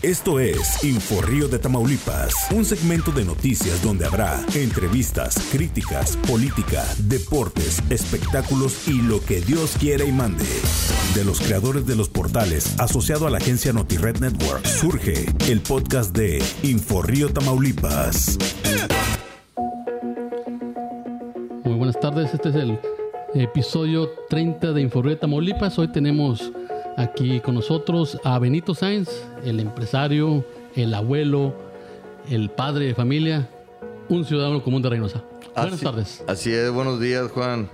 Esto es Inforrío de Tamaulipas, un segmento de noticias donde habrá entrevistas, críticas, política, deportes, espectáculos y lo que Dios quiera y mande. De los creadores de los portales asociado a la agencia NotiRed Network, surge el podcast de Inforrío Tamaulipas. Muy buenas tardes, este es el episodio 30 de Inforrío de Tamaulipas. Hoy tenemos Aquí con nosotros a Benito Sainz, el empresario, el abuelo, el padre de familia, un ciudadano común de Reynosa. Buenas tardes. Así es, buenos días Juan.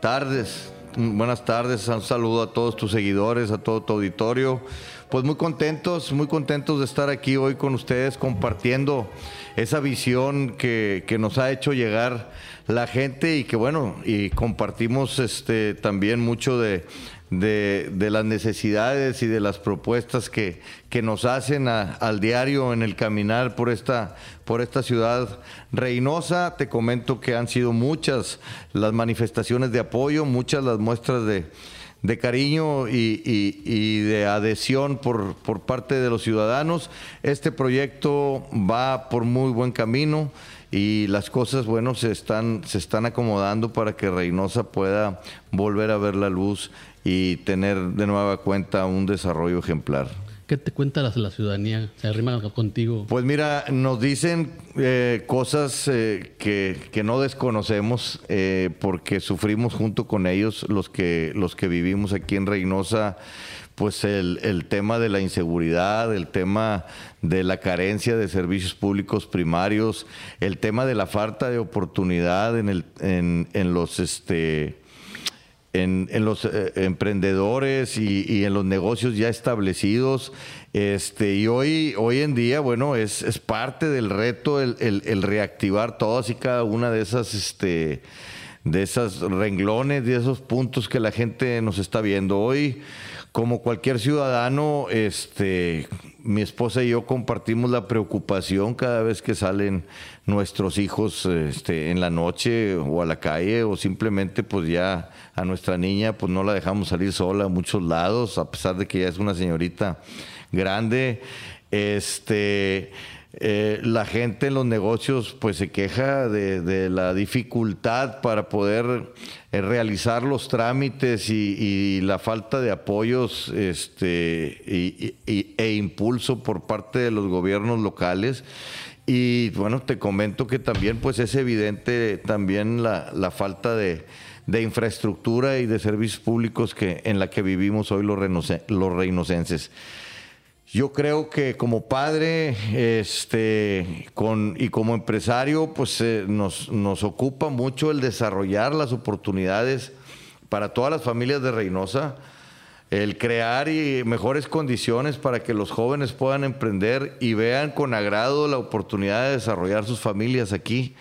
Tardes, buenas tardes, un saludo a todos tus seguidores, a todo tu auditorio. Pues muy contentos, muy contentos de estar aquí hoy con ustedes compartiendo esa visión que, que nos ha hecho llegar la gente y que bueno, y compartimos este también mucho de, de, las necesidades y de las propuestas que, que nos hacen al diario en el caminar por esta, por esta ciudad reinosa. Te comento que han sido muchas las manifestaciones de apoyo, muchas las muestras de, de cariño y, y, de adhesión por, por parte de los ciudadanos. Este proyecto va por muy buen camino y las cosas, bueno, se están, se están acomodando para que Reynosa pueda volver a ver la luz y tener de nueva cuenta un desarrollo ejemplar. ¿Qué te cuenta la, la ciudadanía? ¿Se arrima contigo? Pues mira, nos dicen eh, cosas eh, que, que, no desconocemos eh, porque sufrimos junto con ellos los que, los que vivimos aquí en Reynosa pues el, el, tema de la inseguridad, el tema de la carencia de servicios públicos primarios, el tema de la falta de oportunidad en, el, en, en los este en, los eh, emprendedores y, en los negocios ya establecidos. Este, y hoy, hoy en día, bueno, es, es parte del reto el, el, reactivar todas y cada una de esas, este, de esas renglones, de esos puntos que la gente nos está viendo. Hoy, como cualquier ciudadano, este, mi esposa y yo compartimos la preocupación cada vez que salen nuestros hijos este, en la noche o a la calle o simplemente pues ya a nuestra niña pues no la dejamos salir sola a muchos lados a pesar de que ya es una señorita grande. Este eh, la gente en los negocios pues se queja de, la dificultad para poder eh, realizar los trámites y, la falta de apoyos este, e impulso por parte de los gobiernos locales. Y bueno, te comento que también pues es evidente también la, falta de, infraestructura y de servicios públicos que, en la que vivimos hoy los, los reinocenses. Yo creo que como padre este, con, y como empresario, pues eh, nos, nos ocupa mucho el desarrollar las oportunidades para todas las familias de Reynosa el crear y mejores condiciones para que los jóvenes puedan emprender y vean con agrado la oportunidad de desarrollar sus familias aquí.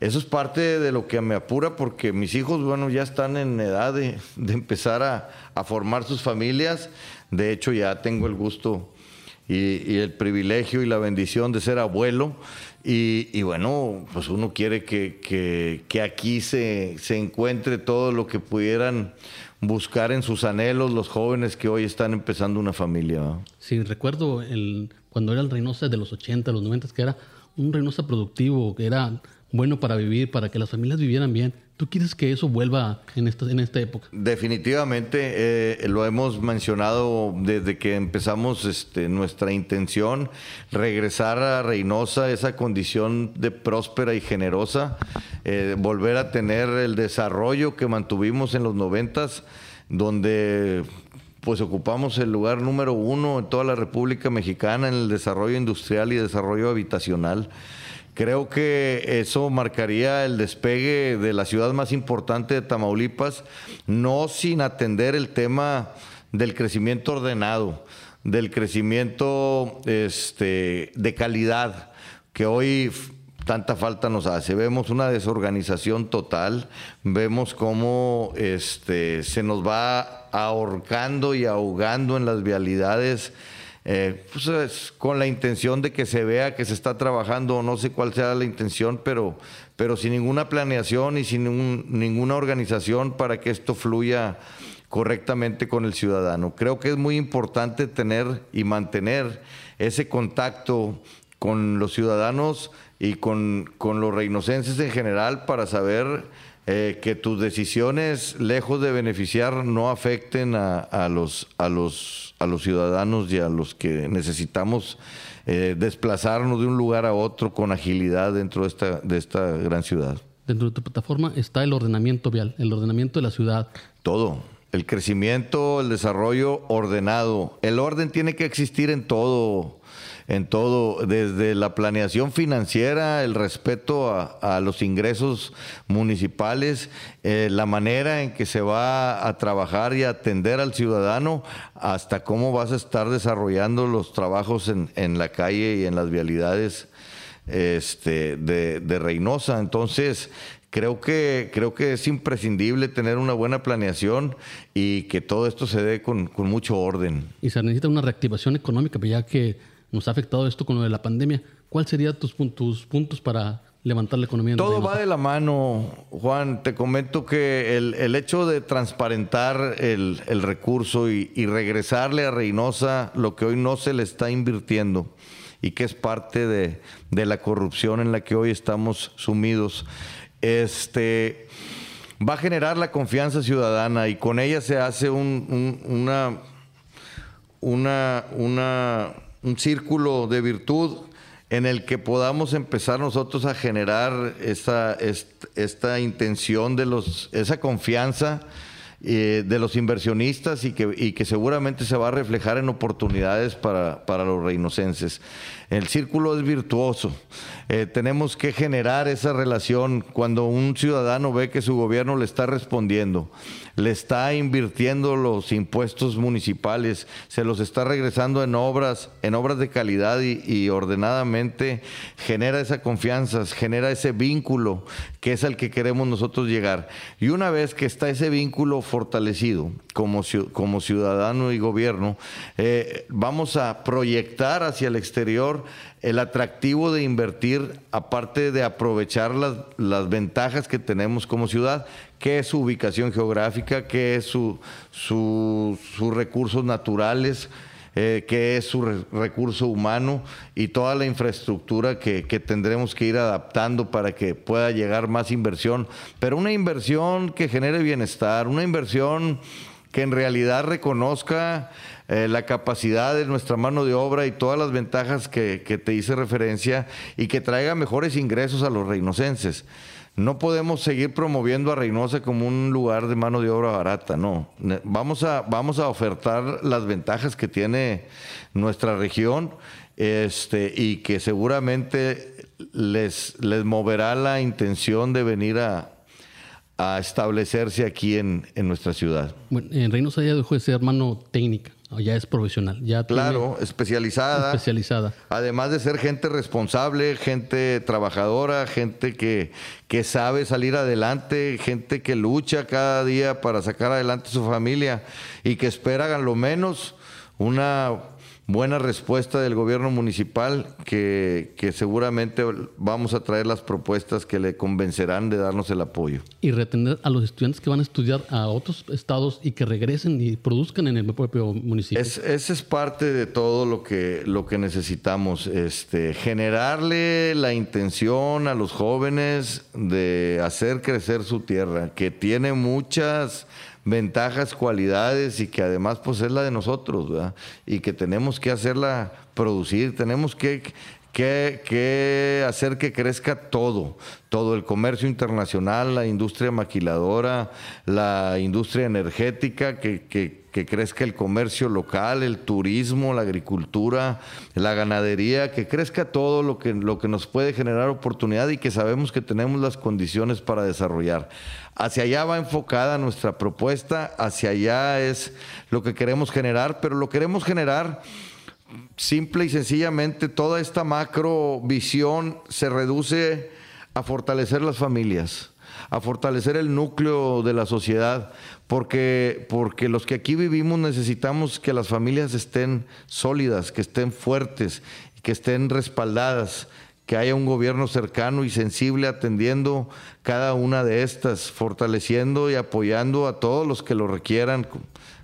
Eso es parte de lo que me apura porque mis hijos, bueno, ya están en edad de, empezar a, formar sus familias. De hecho, ya tengo el gusto y, el privilegio y la bendición de ser abuelo. Y, bueno, pues uno quiere que, aquí se, se encuentre todo lo que pudieran buscar en sus anhelos los jóvenes que hoy están empezando una familia. Sí, recuerdo el, cuando era el Reynosa de los 80, los 90, que era un Reynosa productivo, que era bueno para vivir, para que las familias vivieran bien. ¿Tú quieres que eso vuelva en esta, en esta época? Definitivamente, eh, lo hemos mencionado desde que empezamos este, nuestra intención, regresar a Reynosa, esa condición de próspera y generosa, eh, volver a tener el desarrollo que mantuvimos en los noventas, donde pues ocupamos el lugar número uno en toda la República Mexicana en el desarrollo industrial y desarrollo habitacional. Creo que eso marcaría el despegue de la ciudad más importante de Tamaulipas, no sin atender el tema del crecimiento ordenado, del crecimiento este, de calidad, que hoy tanta falta nos hace. Vemos una desorganización total, vemos cómo este, se nos va ahorcando y ahogando en las vialidades eh, pues con la intención de que se vea que se está trabajando, no sé cuál sea la intención, pero, pero sin ninguna planeación y sin ninguna organización para que esto fluya correctamente con el ciudadano. Creo que es muy importante tener y mantener ese contacto con los ciudadanos y con, con los reinocenses en general para saber eh, que tus decisiones, lejos de beneficiar, no afecten a, los, a, los, a los ciudadanos y a los que necesitamos eh, desplazarnos de un lugar a otro con agilidad dentro de esta, de esta gran ciudad. Dentro de tu plataforma está el ordenamiento vial, el ordenamiento de la ciudad. Todo. El crecimiento, el desarrollo ordenado. El orden tiene que existir en todo en todo, desde la planeación financiera, el respeto a, los ingresos municipales, eh, la manera en que se va a trabajar y atender al ciudadano, hasta cómo vas a estar desarrollando los trabajos en, la calle y en las vialidades este, de, Reynosa. Entonces, creo que, creo que es imprescindible tener una buena planeación y que todo esto se dé con, con mucho orden. Y se necesita una reactivación económica, ya que nos ha afectado esto con lo de la pandemia. ¿Cuáles serían tus, puntos para levantar la economía? Todo va de la mano, Juan. Te comento que el, hecho de transparentar el, recurso y, regresarle a Reynosa lo que hoy no se le está invirtiendo y que es parte de, la corrupción en la que hoy estamos sumidos, este, va a generar la confianza ciudadana y con ella se hace una, una, una un círculo de virtud en el que podamos empezar nosotros a generar esta, esta, intención de los, esa confianza eh, de los inversionistas y que, y que seguramente se va a reflejar en oportunidades para, para los reinocenses. El círculo es virtuoso. Eh, tenemos que generar esa relación cuando un ciudadano ve que su gobierno le está respondiendo, le está invirtiendo los impuestos municipales, se los está regresando en obras, en obras de calidad y, ordenadamente, genera esa confianza, genera ese vínculo que es al que queremos nosotros llegar. Y una vez que está ese vínculo fortalecido como, ciudadano y gobierno, eh, vamos a proyectar hacia el exterior el atractivo de invertir, aparte de aprovechar las, ventajas que tenemos como ciudad, que es su ubicación geográfica, que es su, sus recursos naturales, eh, que es su recurso humano y toda la infraestructura que, que, tendremos que ir adaptando para que pueda llegar más inversión, pero una inversión que genere bienestar, una inversión que en realidad reconozca eh, la capacidad de nuestra mano de obra y todas las ventajas que, te hice referencia y que traiga mejores ingresos a los reinocenses. No podemos seguir promoviendo a Reynosa como un lugar de mano de obra barata, no. Vamos a, vamos a ofertar las ventajas que tiene nuestra región este, y que seguramente les, les moverá la intención de venir a, a establecerse aquí en, en nuestra ciudad. Bueno, en Reynosa ya dejó de ser mano técnica ya es profesional. Ya claro, especializada. Especializada. Además de ser gente responsable, gente trabajadora, gente que, que sabe salir adelante, gente que lucha cada día para sacar adelante su familia y que espera a lo menos una buena respuesta del gobierno municipal que, seguramente vamos a traer las propuestas que le convencerán de darnos el apoyo. Y retener a los estudiantes que van a estudiar a otros estados y que regresen y produzcan en el propio municipio. Es, esa es parte de todo lo que, lo que necesitamos, este, generarle la intención a los jóvenes de hacer crecer su tierra, que tiene muchas ventajas, cualidades y que además pues es la de nosotros, ¿verdad? Y que tenemos que hacerla producir, tenemos que, que, hacer que crezca todo, todo el comercio internacional, la industria maquiladora, la industria energética, que, que, que, crezca el comercio local, el turismo, la agricultura, la ganadería, que crezca todo lo que, lo que nos puede generar oportunidad y que sabemos que tenemos las condiciones para desarrollar. Hacia allá va enfocada nuestra propuesta, hacia allá es lo que queremos generar, pero lo queremos generar simple y sencillamente, toda esta macro visión se reduce a fortalecer las familias, a fortalecer el núcleo de la sociedad, porque, porque los que aquí vivimos necesitamos que las familias estén sólidas, que estén fuertes, que estén respaldadas que haya un gobierno cercano y sensible atendiendo cada una de estas, fortaleciendo y apoyando a todos los que lo requieran.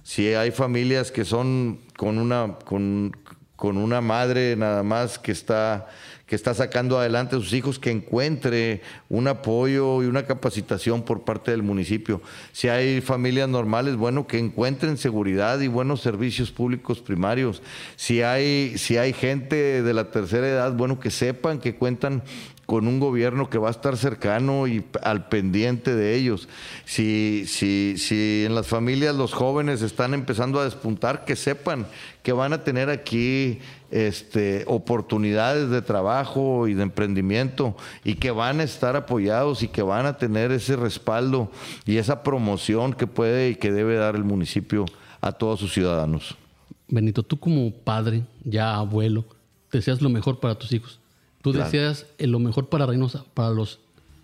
Si hay familias que son con una, con, con una madre nada más que está que está sacando adelante a sus hijos, que encuentre un apoyo y una capacitación por parte del municipio. Si hay familias normales, bueno, que encuentren seguridad y buenos servicios públicos primarios. Si hay, si hay gente de la tercera edad, bueno, que sepan que cuentan con un gobierno que va a estar cercano y al pendiente de ellos. Si, si, si en las familias los jóvenes están empezando a despuntar, que sepan que van a tener aquí este, oportunidades de trabajo y de emprendimiento y que van a estar apoyados y que van a tener ese respaldo y esa promoción que puede y que debe dar el municipio a todos sus ciudadanos. Benito, tú como padre, ya abuelo, deseas lo mejor para tus hijos. Tú deseas eh, lo mejor para Reynosa, para los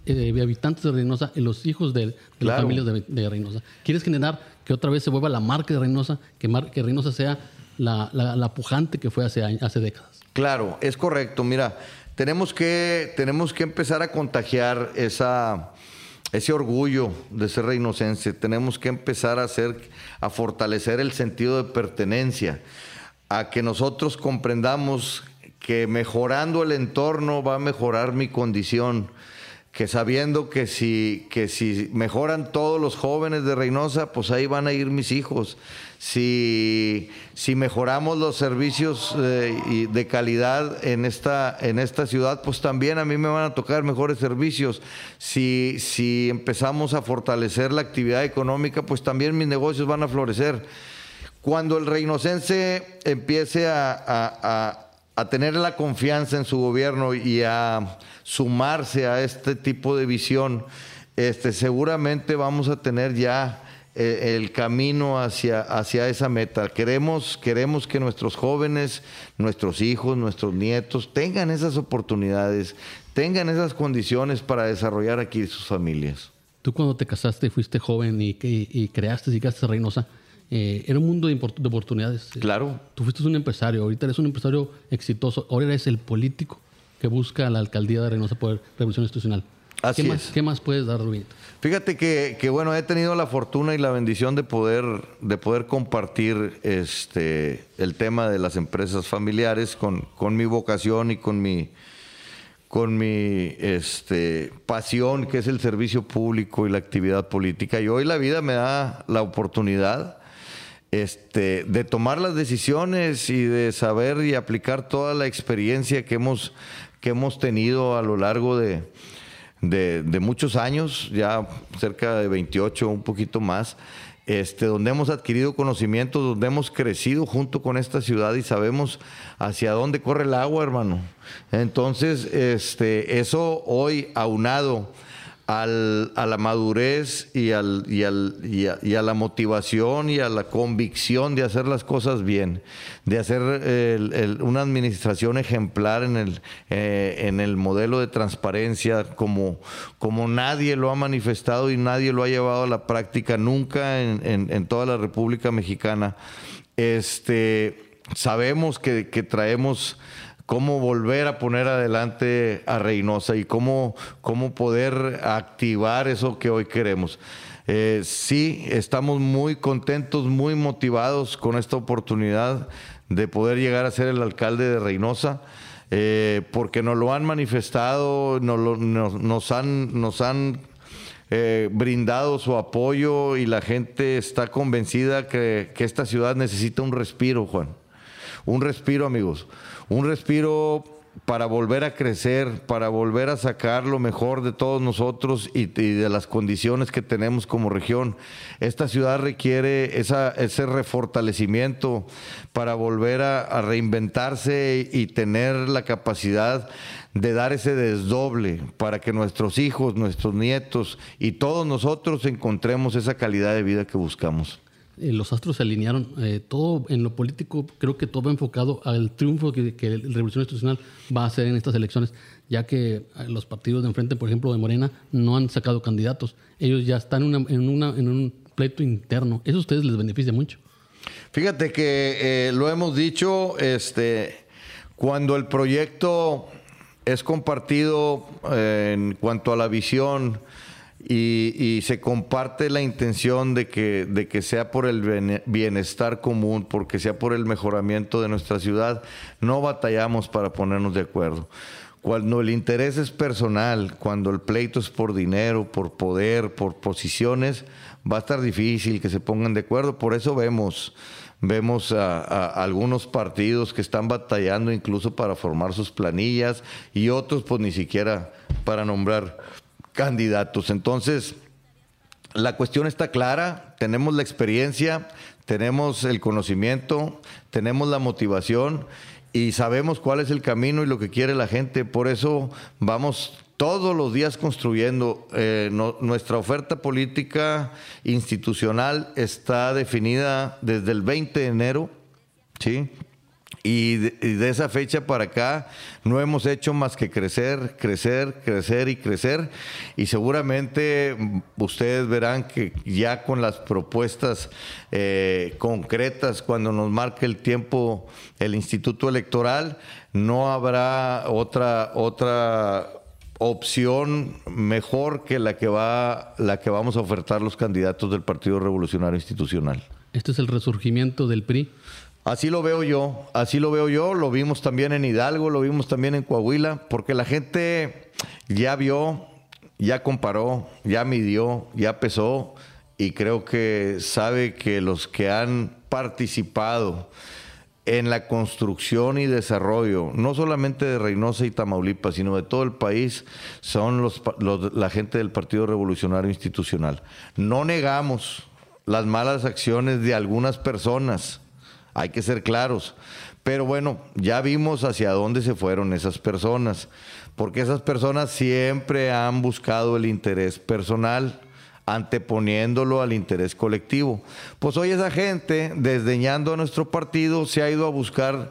eh, habitantes de Reynosa y los hijos de, las familias de, Reynosa. ¿Quieres generar que otra vez se vuelva la marca de Reynosa, que, que Reynosa sea la, pujante que fue hace, hace décadas? Claro, es correcto. Mira, tenemos que, tenemos que empezar a contagiar esa, ese orgullo de ser reinocense. Tenemos que empezar a hacer, a fortalecer el sentido de pertenencia, a que nosotros comprendamos que mejorando el entorno va a mejorar mi condición, que sabiendo que si, que si mejoran todos los jóvenes de Reynosa, pues ahí van a ir mis hijos. Si, si mejoramos los servicios eh, de calidad en esta, en esta ciudad, pues también a mí me van a tocar mejores servicios. Si, si empezamos a fortalecer la actividad económica, pues también mis negocios van a florecer. Cuando el reinocense empiece a a tener la confianza en su gobierno y a sumarse a este tipo de visión, este, seguramente vamos a tener ya eh, el camino hacia, hacia esa meta. Queremos, queremos que nuestros jóvenes, nuestros hijos, nuestros nietos tengan esas oportunidades, tengan esas condiciones para desarrollar aquí sus familias. Tú cuando te casaste, fuiste joven y, creaste y llegaste a Reynosa, eh, era un mundo de, oportunidades. Claro. Tú fuiste un empresario, ahorita eres un empresario exitoso, ahora eres el político que busca la alcaldía de Reynosa por Revolución Institucional. Así ¿Qué, es. Más, ¿Qué más puedes dar, Rubén? Fíjate que, que, bueno, he tenido la fortuna y la bendición de poder, de poder compartir este, el tema de las empresas familiares con, con mi vocación y con mi, con mi este, pasión, que es el servicio público y la actividad política. Y hoy la vida me da la oportunidad este, de tomar las decisiones y de saber y aplicar toda la experiencia que hemos, que hemos tenido a lo largo de, de, muchos años, ya cerca de 28, un poquito más, este, donde hemos adquirido conocimientos, donde hemos crecido junto con esta ciudad y sabemos hacia dónde corre el agua, hermano. Entonces, este, eso hoy aunado a la madurez y, a, la motivación y a la convicción de hacer las cosas bien, de hacer una administración ejemplar en el, eh, modelo de transparencia como, nadie lo ha manifestado y nadie lo ha llevado a la práctica nunca en, toda la República Mexicana. Este, sabemos que traemos cómo volver a poner adelante a Reynosa y cómo, cómo poder activar eso que hoy queremos. Eh, sí, estamos muy contentos, muy motivados con esta oportunidad de poder llegar a ser el alcalde de Reynosa. Eh, porque nos lo han manifestado, nos, han, nos han eh, brindado su apoyo y la gente está convencida que, que esta ciudad necesita un respiro, Juan. Un respiro, amigos un respiro para volver a crecer, para volver a sacar lo mejor de todos nosotros y, de las condiciones que tenemos como región. Esta ciudad requiere ese refortalecimiento para volver a, reinventarse y tener la capacidad de dar ese desdoble para que nuestros hijos, nuestros nietos y todos nosotros encontremos esa calidad de vida que buscamos. Eh, los astros se alinearon. Eh, todo en lo político, creo que todo va enfocado al triunfo que, la Revolución Institucional va a hacer en estas elecciones, ya que eh, los partidos de enfrente, por ejemplo, de Morena, no han sacado candidatos. Ellos ya están en, un pleito interno. Eso a ustedes les beneficia mucho. Fíjate que lo hemos dicho, este, cuando el proyecto es compartido en cuanto a la visión y, se comparte la intención de que, de que sea por el bienestar común, porque sea por el mejoramiento de nuestra ciudad, no batallamos para ponernos de acuerdo. Cuando el interés es personal, cuando el pleito es por dinero, por poder, por posiciones, va a estar difícil que se pongan de acuerdo. Por eso vemos, vemos a, algunos partidos que están batallando incluso para formar sus planillas y otros pues ni siquiera para nombrar candidatos. Entonces, la cuestión está clara, tenemos la experiencia, tenemos el conocimiento, tenemos la motivación y sabemos cuál es el camino y lo que quiere la gente. Por eso vamos todos los días construyendo. Eh, nuestra oferta política institucional está definida desde el 20 de enero, ¿sí? Y de, esa fecha para acá no hemos hecho más que crecer, crecer, crecer y crecer. Y seguramente ustedes verán que ya con las propuestas eh, concretas, cuando nos marque el tiempo el Instituto Electoral, no habrá otra, otra opción mejor que la que, va, la que vamos a ofertar los candidatos del Partido Revolucionario Institucional. Este es el resurgimiento del PRI. Así lo veo yo, así lo veo yo, lo vimos también en Hidalgo, lo vimos también en Coahuila, porque la gente ya vio, ya comparó, ya midió, ya pesó y creo que sabe que los que han participado en la construcción y desarrollo, no solamente de Reynosa y Tamaulipas, sino de todo el país, son los, la gente del Partido Revolucionario Institucional. No negamos las malas acciones de algunas personas, hay que ser claros. Pero bueno, ya vimos hacia dónde se fueron esas personas, porque esas personas siempre han buscado el interés personal, anteponiéndolo al interés colectivo. Pues hoy esa gente, desdeñando a nuestro partido, se ha ido a buscar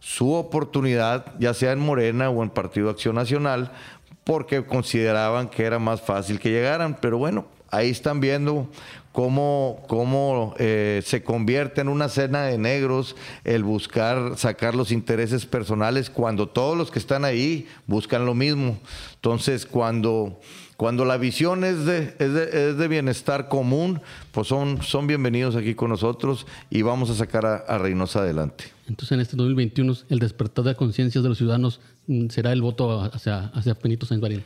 su oportunidad, ya sea en Morena o en Partido Acción Nacional, porque consideraban que era más fácil que llegaran. Pero bueno, ahí están viendo cómo, cómo eh, se convierte en una cena de negros el buscar sacar los intereses personales cuando todos los que están ahí buscan lo mismo. Entonces, cuando, cuando la visión es de, es de, bienestar común, pues son, son bienvenidos aquí con nosotros y vamos a sacar a, a Reynosa adelante. Entonces, en este 2021, el despertar de conciencias de los ciudadanos será el voto hacia, hacia Benito Sáenz eh,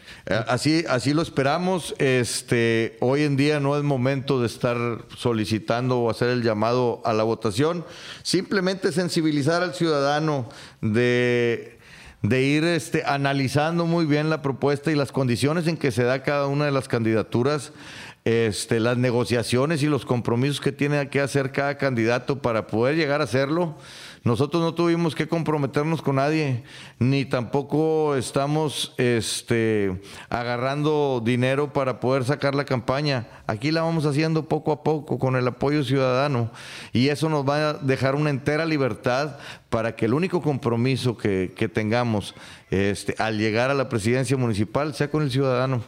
Así, así lo esperamos. Este, hoy en día no es momento de estar solicitando o hacer el llamado a la votación. Simplemente sensibilizar al ciudadano de, de ir este, analizando muy bien la propuesta y las condiciones en que se da cada una de las candidaturas. Este, las negociaciones y los compromisos que tiene que hacer cada candidato para poder llegar a hacerlo. Nosotros no tuvimos que comprometernos con nadie, ni tampoco estamos este, agarrando dinero para poder sacar la campaña. Aquí la vamos haciendo poco a poco con el apoyo ciudadano y eso nos va a dejar una entera libertad para que el único compromiso que, que tengamos este, al llegar a la presidencia municipal sea con el ciudadano.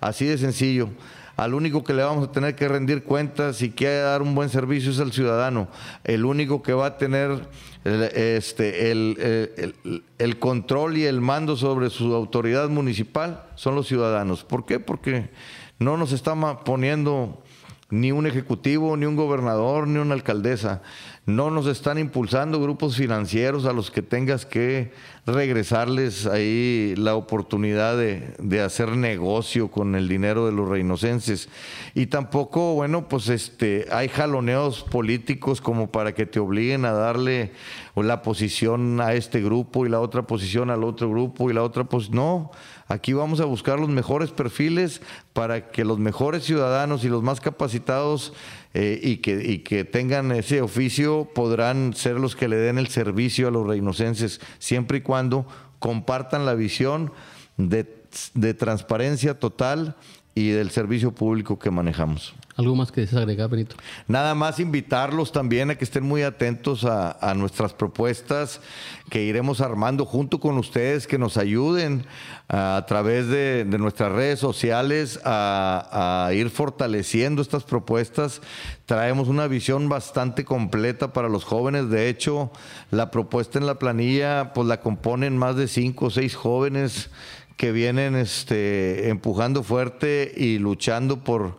Así de sencillo al único que le vamos a tener que rendir cuentas y que dar un buen servicio es al ciudadano. El único que va a tener este, el, el, control y el mando sobre su autoridad municipal son los ciudadanos. ¿Por qué? Porque no nos está poniendo ni un ejecutivo, ni un gobernador, ni una alcaldesa no nos están impulsando grupos financieros a los que tengas que regresarles ahí la oportunidad de, hacer negocio con el dinero de los reinocenses. Y tampoco, bueno, pues este, hay jaloneos políticos como para que te obliguen a darle la posición a este grupo y la otra posición al otro grupo y la otra pues no. Aquí vamos a buscar los mejores perfiles para que los mejores ciudadanos y los más capacitados eh, y, que, y que tengan ese oficio podrán ser los que le den el servicio a los reinocenses, siempre y cuando compartan la visión de, de transparencia total y del servicio público que manejamos. ¿Algo más que desees agregar, Benito? Nada más invitarlos también a que estén muy atentos a, nuestras propuestas que iremos armando junto con ustedes, que nos ayuden a, través de, de, nuestras redes sociales a, a, ir fortaleciendo estas propuestas. Traemos una visión bastante completa para los jóvenes. De hecho, la propuesta en la planilla pues la componen más de cinco o seis jóvenes que vienen este, empujando fuerte y luchando por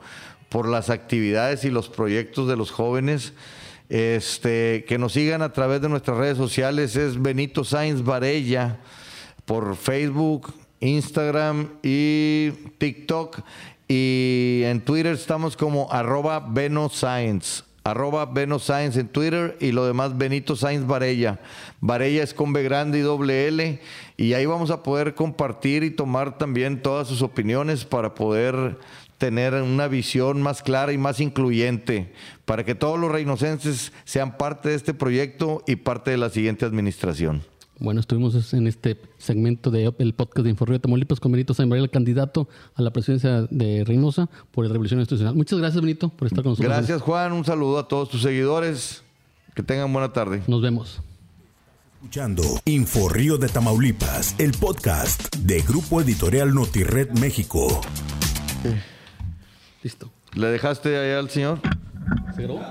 por las actividades y los proyectos de los jóvenes. Este, que nos sigan a través de nuestras redes sociales es Benito Sainz Varella por Facebook, Instagram y TikTok. Y en Twitter estamos como arroba Beno Science. Arroba en Twitter y lo demás Benito Sainz Varella. Varella es con B grande y doble L. Y ahí vamos a poder compartir y tomar también todas sus opiniones para poder tener una visión más clara y más incluyente para que todos los reinocenses sean parte de este proyecto y parte de la siguiente administración. Bueno, estuvimos en este segmento del podcast de Informe de Tamaulipas con Benito San el candidato a la presidencia de Reynosa por la Revolución Institucional. Muchas gracias, Benito, por estar con nosotros. Gracias, Juan. Un saludo a todos tus seguidores. Que tengan buena tarde. Nos vemos. Escuchando Inforrío de Tamaulipas, el podcast de Grupo Editorial Notired México. Listo. ¿Le dejaste allá al señor? ¿Se grabó?